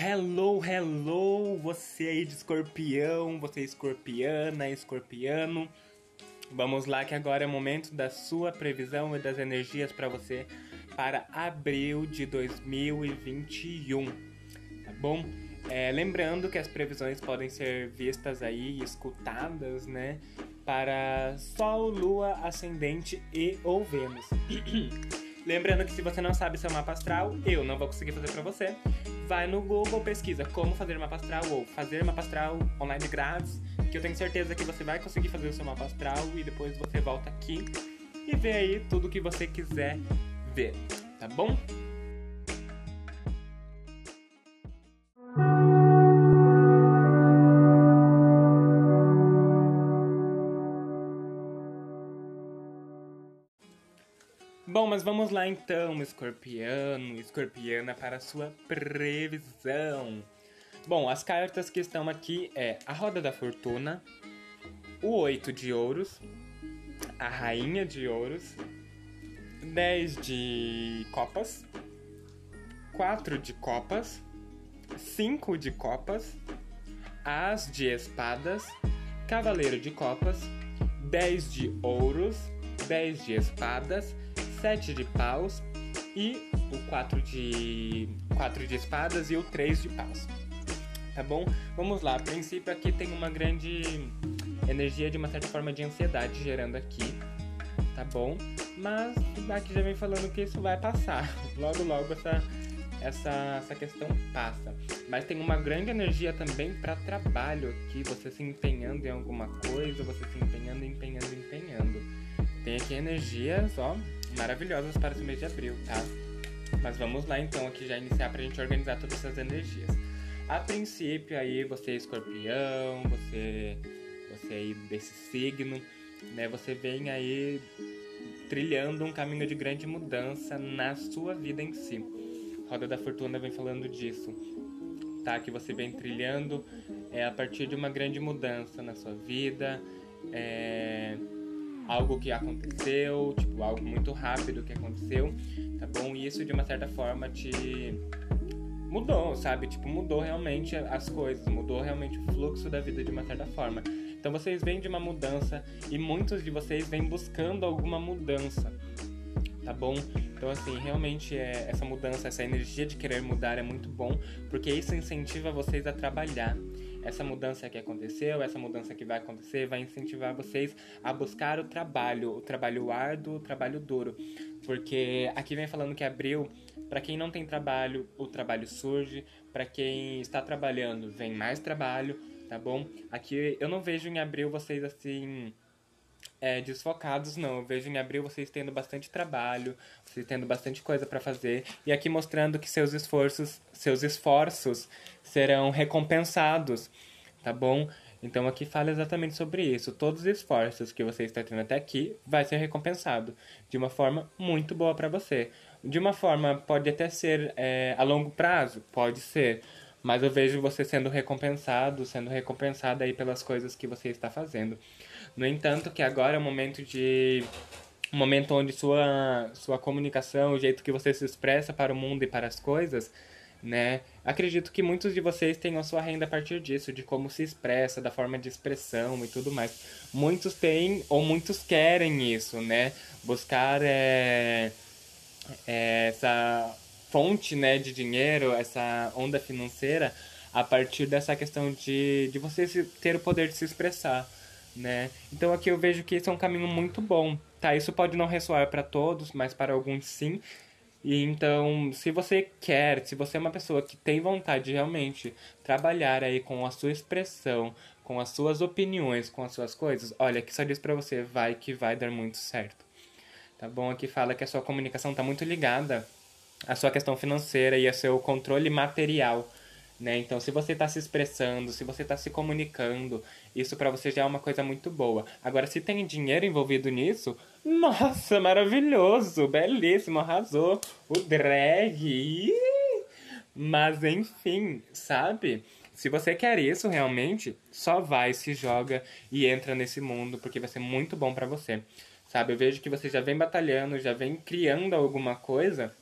Hello, hello, você aí de escorpião, você escorpiana, escorpiano. Vamos lá que agora é o momento da sua previsão e das energias para você para abril de 2021, tá bom? É, lembrando que as previsões podem ser vistas aí, escutadas, né? Para Sol, Lua, Ascendente e ou Vênus. Lembrando que se você não sabe seu mapa astral, eu não vou conseguir fazer para você. Vai no Google, pesquisa como fazer mapa astral ou fazer mapa astral online grátis, que eu tenho certeza que você vai conseguir fazer o seu mapa astral e depois você volta aqui e vê aí tudo que você quiser ver, tá bom? Vamos lá então, escorpiano, escorpiana, para sua previsão. Bom, as cartas que estão aqui é a Roda da Fortuna, o Oito de Ouros, a Rainha de Ouros, 10 de Copas, 4 de Copas, 5 de Copas, As de Espadas, Cavaleiro de Copas, 10 de Ouros, 10 de Espadas, 7 de paus e o 4 de 4 de espadas e o 3 de paus. Tá bom? Vamos lá. A princípio aqui tem uma grande energia de uma certa forma de ansiedade gerando aqui, tá bom? Mas aqui já vem falando que isso vai passar. Logo logo essa essa, essa questão passa. Mas tem uma grande energia também para trabalho aqui, você se empenhando em alguma coisa, você se empenhando, empenhando, empenhando. Tem aqui energias, ó, maravilhosas para esse mês de abril, tá? Mas vamos lá então aqui já iniciar pra gente organizar todas essas energias. A princípio aí você é escorpião, você você aí desse signo, né? Você vem aí trilhando um caminho de grande mudança na sua vida em si. Roda da Fortuna vem falando disso, tá? Que você vem trilhando é a partir de uma grande mudança na sua vida, é algo que aconteceu, tipo, algo muito rápido que aconteceu, tá bom? E isso de uma certa forma te mudou, sabe? Tipo, mudou realmente as coisas, mudou realmente o fluxo da vida de uma certa forma. Então vocês vêm de uma mudança e muitos de vocês vêm buscando alguma mudança, tá bom? Então assim, realmente é, essa mudança, essa energia de querer mudar é muito bom, porque isso incentiva vocês a trabalhar essa mudança que aconteceu, essa mudança que vai acontecer, vai incentivar vocês a buscar o trabalho, o trabalho árduo, o trabalho duro. Porque aqui vem falando que abril, para quem não tem trabalho, o trabalho surge, para quem está trabalhando, vem mais trabalho, tá bom? Aqui eu não vejo em abril vocês assim é, desfocados, não. Eu vejo em abril vocês tendo bastante trabalho, vocês tendo bastante coisa para fazer e aqui mostrando que seus esforços, seus esforços serão recompensados, tá bom? Então aqui fala exatamente sobre isso. Todos os esforços que você está tendo até aqui vai ser recompensado de uma forma muito boa para você. De uma forma pode até ser é, a longo prazo, pode ser, mas eu vejo você sendo recompensado, sendo recompensado aí pelas coisas que você está fazendo. No entanto, que agora é o momento de um momento onde sua sua comunicação, o jeito que você se expressa para o mundo e para as coisas, né? Acredito que muitos de vocês tenham sua renda a partir disso, de como se expressa, da forma de expressão e tudo mais. Muitos têm ou muitos querem isso, né? Buscar é, é, essa fonte, né, de dinheiro, essa onda financeira a partir dessa questão de, de você ter o poder de se expressar né? Então aqui eu vejo que esse é um caminho muito bom, tá? Isso pode não ressoar para todos, mas para alguns sim. E então, se você quer, se você é uma pessoa que tem vontade de realmente trabalhar aí com a sua expressão, com as suas opiniões, com as suas coisas, olha, que só diz para você, vai que vai dar muito certo. Tá bom? Aqui fala que a sua comunicação tá muito ligada à sua questão financeira e ao seu controle material né? Então, se você está se expressando, se você está se comunicando, isso para você já é uma coisa muito boa. Agora, se tem dinheiro envolvido nisso, nossa, maravilhoso, belíssimo, arrasou, o drag. Mas enfim, sabe? Se você quer isso realmente, só vai, se joga e entra nesse mundo, porque vai ser muito bom para você. Sabe? Eu vejo que você já vem batalhando, já vem criando alguma coisa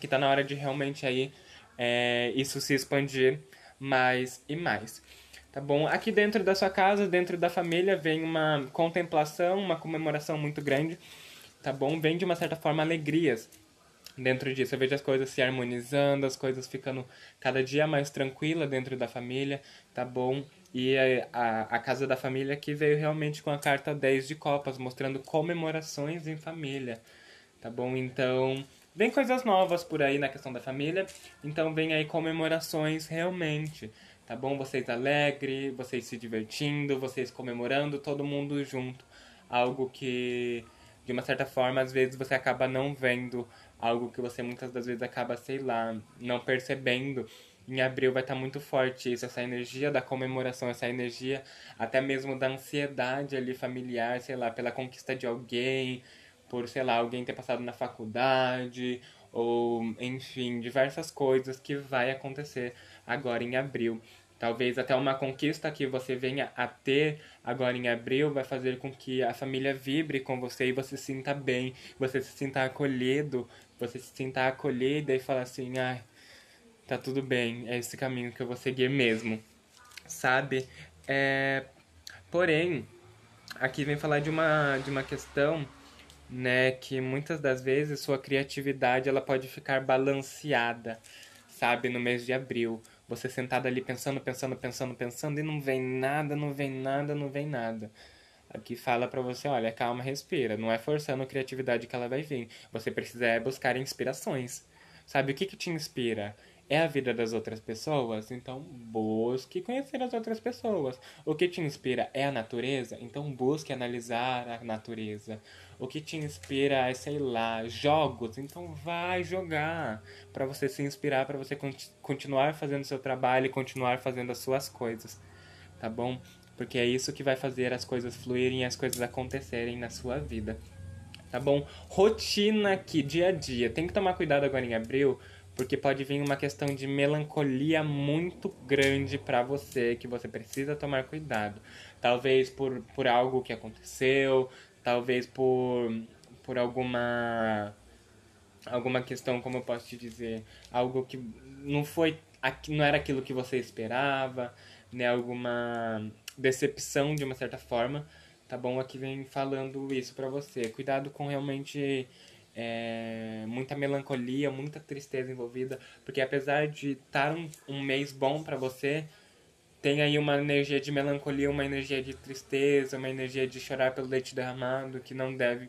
que tá na hora de realmente aí é, isso se expandir mais e mais. Tá bom? Aqui dentro da sua casa, dentro da família, vem uma contemplação, uma comemoração muito grande, tá bom? Vem de uma certa forma alegrias dentro disso. Eu vejo as coisas se harmonizando, as coisas ficando cada dia mais tranquila dentro da família, tá bom? E a, a, casa da família aqui veio realmente com a carta 10 de copas, mostrando comemorações em família, tá bom? Então, vem coisas novas por aí na questão da família, então vem aí comemorações realmente, tá bom? Vocês alegres, vocês se divertindo, vocês comemorando, todo mundo junto. Algo que, de uma certa forma, às vezes você acaba não vendo algo que você muitas das vezes acaba, sei lá, não percebendo. Em abril vai estar muito forte isso, essa energia da comemoração, essa energia até mesmo da ansiedade ali familiar, sei lá, pela conquista de alguém, por, sei lá, alguém ter passado na faculdade, ou enfim, diversas coisas que vai acontecer agora em abril. Talvez até uma conquista que você venha a ter agora em abril vai fazer com que a família vibre com você e você se sinta bem, você se sinta acolhido, você se sinta acolhida e fala assim, ah, tá tudo bem, é esse caminho que eu vou seguir mesmo, sabe? É... Porém, aqui vem falar de uma, de uma questão, né, que muitas das vezes sua criatividade ela pode ficar balanceada, sabe, no mês de abril você sentado ali pensando, pensando, pensando, pensando e não vem nada, não vem nada, não vem nada. Aqui fala para você, olha, calma, respira. Não é forçando a criatividade que ela vai vir. Você precisa é buscar inspirações. Sabe o que que te inspira? é a vida das outras pessoas, então busque conhecer as outras pessoas. O que te inspira é a natureza, então busque analisar a natureza. O que te inspira é, sei lá, jogos, então vai jogar para você se inspirar, para você continuar fazendo seu trabalho e continuar fazendo as suas coisas, tá bom? Porque é isso que vai fazer as coisas fluírem e as coisas acontecerem na sua vida. Tá bom? Rotina aqui, dia a dia. Tem que tomar cuidado agora em abril, porque pode vir uma questão de melancolia muito grande para você que você precisa tomar cuidado. Talvez por, por algo que aconteceu, talvez por, por alguma alguma questão, como eu posso te dizer, algo que não foi não era aquilo que você esperava, né, alguma decepção de uma certa forma, tá bom? Aqui vem falando isso para você. Cuidado com realmente é, muita melancolia, muita tristeza envolvida, porque apesar de estar um, um mês bom para você, tem aí uma energia de melancolia, uma energia de tristeza, uma energia de chorar pelo leite derramado que não deve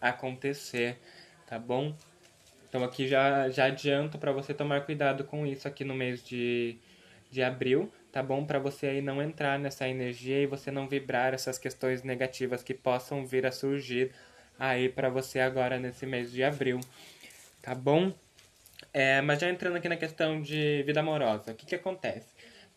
acontecer, tá bom? Então aqui já, já adianto para você tomar cuidado com isso aqui no mês de, de abril, tá bom? Para você aí não entrar nessa energia e você não vibrar essas questões negativas que possam vir a surgir aí para você agora nesse mês de abril, tá bom? É, mas já entrando aqui na questão de vida amorosa, o que que acontece?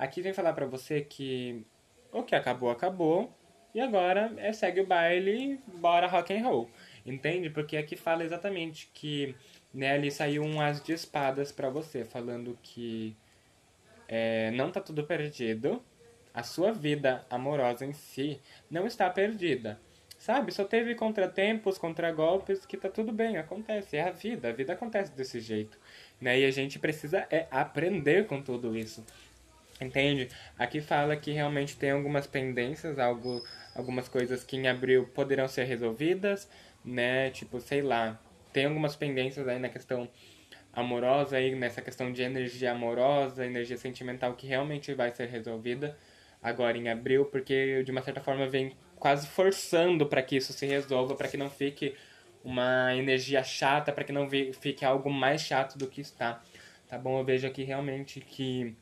Aqui vem falar para você que o que acabou, acabou, e agora é segue o baile, bora rock and roll, entende? Porque aqui fala exatamente que né, ali saiu um as de espadas para você, falando que é, não tá tudo perdido, a sua vida amorosa em si não está perdida. Sabe? Só teve contratempos, contragolpes, que tá tudo bem, acontece. É a vida, a vida acontece desse jeito. Né? E a gente precisa é aprender com tudo isso. Entende? Aqui fala que realmente tem algumas pendências, algo, algumas coisas que em abril poderão ser resolvidas, né? Tipo, sei lá, tem algumas pendências aí na questão amorosa aí nessa questão de energia amorosa, energia sentimental que realmente vai ser resolvida agora em abril, porque de uma certa forma vem quase forçando para que isso se resolva, para que não fique uma energia chata, para que não fique algo mais chato do que está. Tá bom? Eu vejo aqui realmente que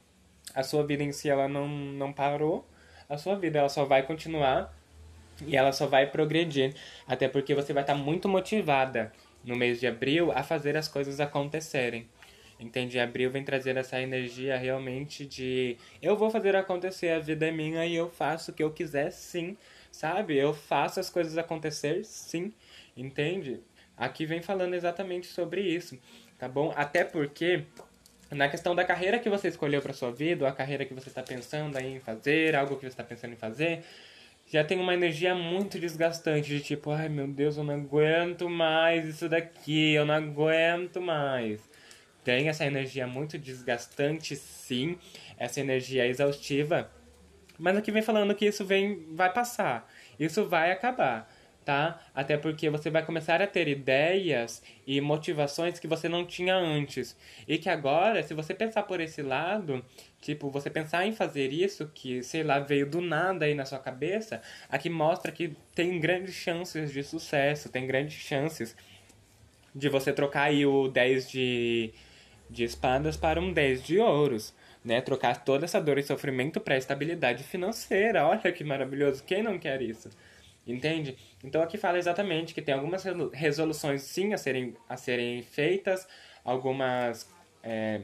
a sua vida em si ela não, não parou, a sua vida ela só vai continuar e ela só vai progredir, até porque você vai estar muito motivada no mês de abril a fazer as coisas acontecerem. Entende? Abril vem trazer essa energia realmente de eu vou fazer acontecer, a vida é minha e eu faço o que eu quiser sim sabe? Eu faço as coisas acontecer, sim, entende? Aqui vem falando exatamente sobre isso, tá bom? Até porque na questão da carreira que você escolheu para sua vida, ou a carreira que você está pensando em fazer, algo que você está pensando em fazer, já tem uma energia muito desgastante de tipo, ai meu Deus, eu não aguento mais isso daqui, eu não aguento mais. tem essa energia muito desgastante, sim, essa energia exaustiva, mas aqui vem falando que isso vem, vai passar, isso vai acabar tá? Até porque você vai começar a ter ideias e motivações que você não tinha antes. E que agora, se você pensar por esse lado, tipo, você pensar em fazer isso, que, sei lá, veio do nada aí na sua cabeça, aqui mostra que tem grandes chances de sucesso, tem grandes chances de você trocar aí o 10 de, de espadas para um 10 de ouros. Né, trocar toda essa dor e sofrimento para estabilidade financeira. Olha que maravilhoso. Quem não quer isso? Entende? Então aqui fala exatamente que tem algumas resoluções sim a serem, a serem feitas, algumas. É,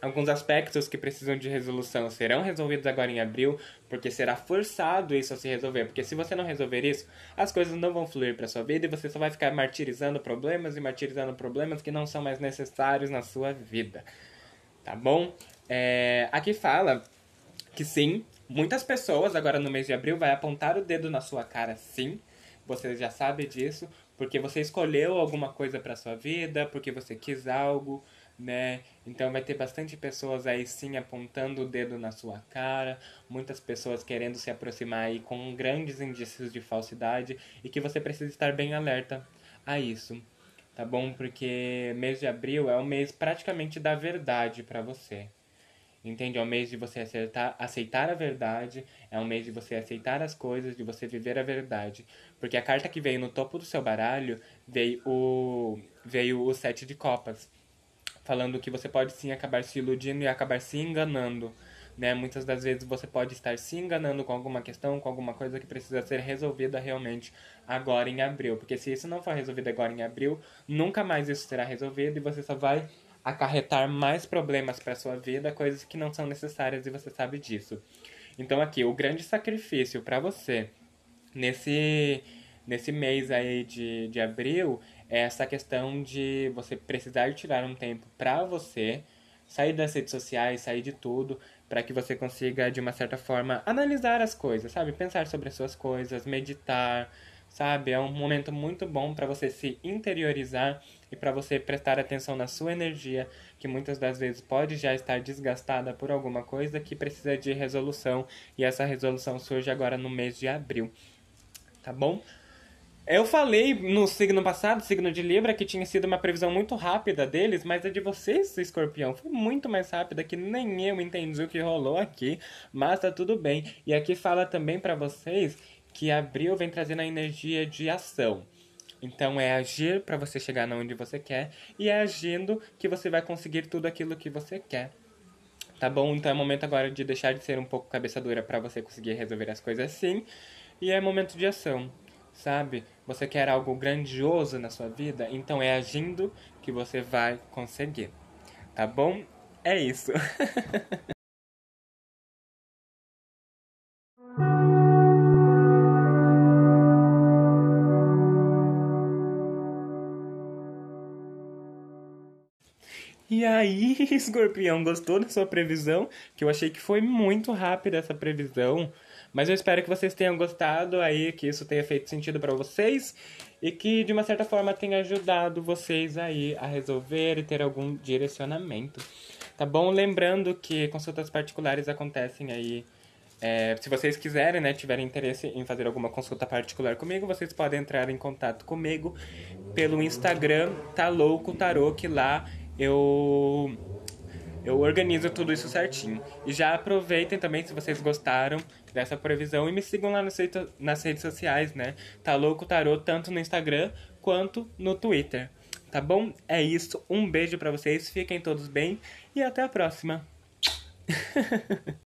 alguns aspectos que precisam de resolução serão resolvidos agora em abril, porque será forçado isso a se resolver. Porque se você não resolver isso, as coisas não vão fluir para sua vida e você só vai ficar martirizando problemas e martirizando problemas que não são mais necessários na sua vida. Tá bom? É, aqui fala que sim, Muitas pessoas agora no mês de abril vai apontar o dedo na sua cara, sim. Você já sabe disso, porque você escolheu alguma coisa para sua vida, porque você quis algo, né? Então vai ter bastante pessoas aí sim apontando o dedo na sua cara, muitas pessoas querendo se aproximar aí com grandes indícios de falsidade e que você precisa estar bem alerta a isso. Tá bom? Porque mês de abril é o mês praticamente da verdade para você. Entende? É um mês de você acertar, aceitar a verdade, é um mês de você aceitar as coisas, de você viver a verdade. Porque a carta que veio no topo do seu baralho veio o, veio o Sete de Copas, falando que você pode sim acabar se iludindo e acabar se enganando. Né? Muitas das vezes você pode estar se enganando com alguma questão, com alguma coisa que precisa ser resolvida realmente agora em abril. Porque se isso não for resolvido agora em abril, nunca mais isso será resolvido e você só vai acarretar mais problemas para sua vida, coisas que não são necessárias e você sabe disso. Então aqui, o grande sacrifício para você nesse nesse mês aí de, de abril é essa questão de você precisar tirar um tempo para você, sair das redes sociais, sair de tudo, para que você consiga de uma certa forma analisar as coisas, sabe? Pensar sobre as suas coisas, meditar, sabe? É um momento muito bom para você se interiorizar e para você prestar atenção na sua energia, que muitas das vezes pode já estar desgastada por alguma coisa que precisa de resolução, e essa resolução surge agora no mês de abril. Tá bom? Eu falei no signo passado, signo de Libra, que tinha sido uma previsão muito rápida deles, mas a de vocês, escorpião, foi muito mais rápida que nem eu entendi o que rolou aqui, mas tá tudo bem. E aqui fala também para vocês que abril vem trazendo a energia de ação. Então é agir para você chegar onde você quer e é agindo que você vai conseguir tudo aquilo que você quer. Tá bom? Então é momento agora de deixar de ser um pouco cabeça dura para você conseguir resolver as coisas assim. E é momento de ação, sabe? Você quer algo grandioso na sua vida? Então é agindo que você vai conseguir. Tá bom? É isso. E aí, escorpião, gostou da sua previsão? Que eu achei que foi muito rápida essa previsão. Mas eu espero que vocês tenham gostado aí, que isso tenha feito sentido para vocês e que de uma certa forma tenha ajudado vocês aí a resolver e ter algum direcionamento. Tá bom? Lembrando que consultas particulares acontecem aí. É, se vocês quiserem, né, tiverem interesse em fazer alguma consulta particular comigo, vocês podem entrar em contato comigo pelo Instagram, tá louco tarô, que lá eu eu organizo tudo isso certinho. E já aproveitem também se vocês gostaram dessa previsão e me sigam lá nas, nas redes sociais, né? Tá louco tarô tanto no Instagram quanto no Twitter. Tá bom? É isso. Um beijo para vocês. Fiquem todos bem e até a próxima.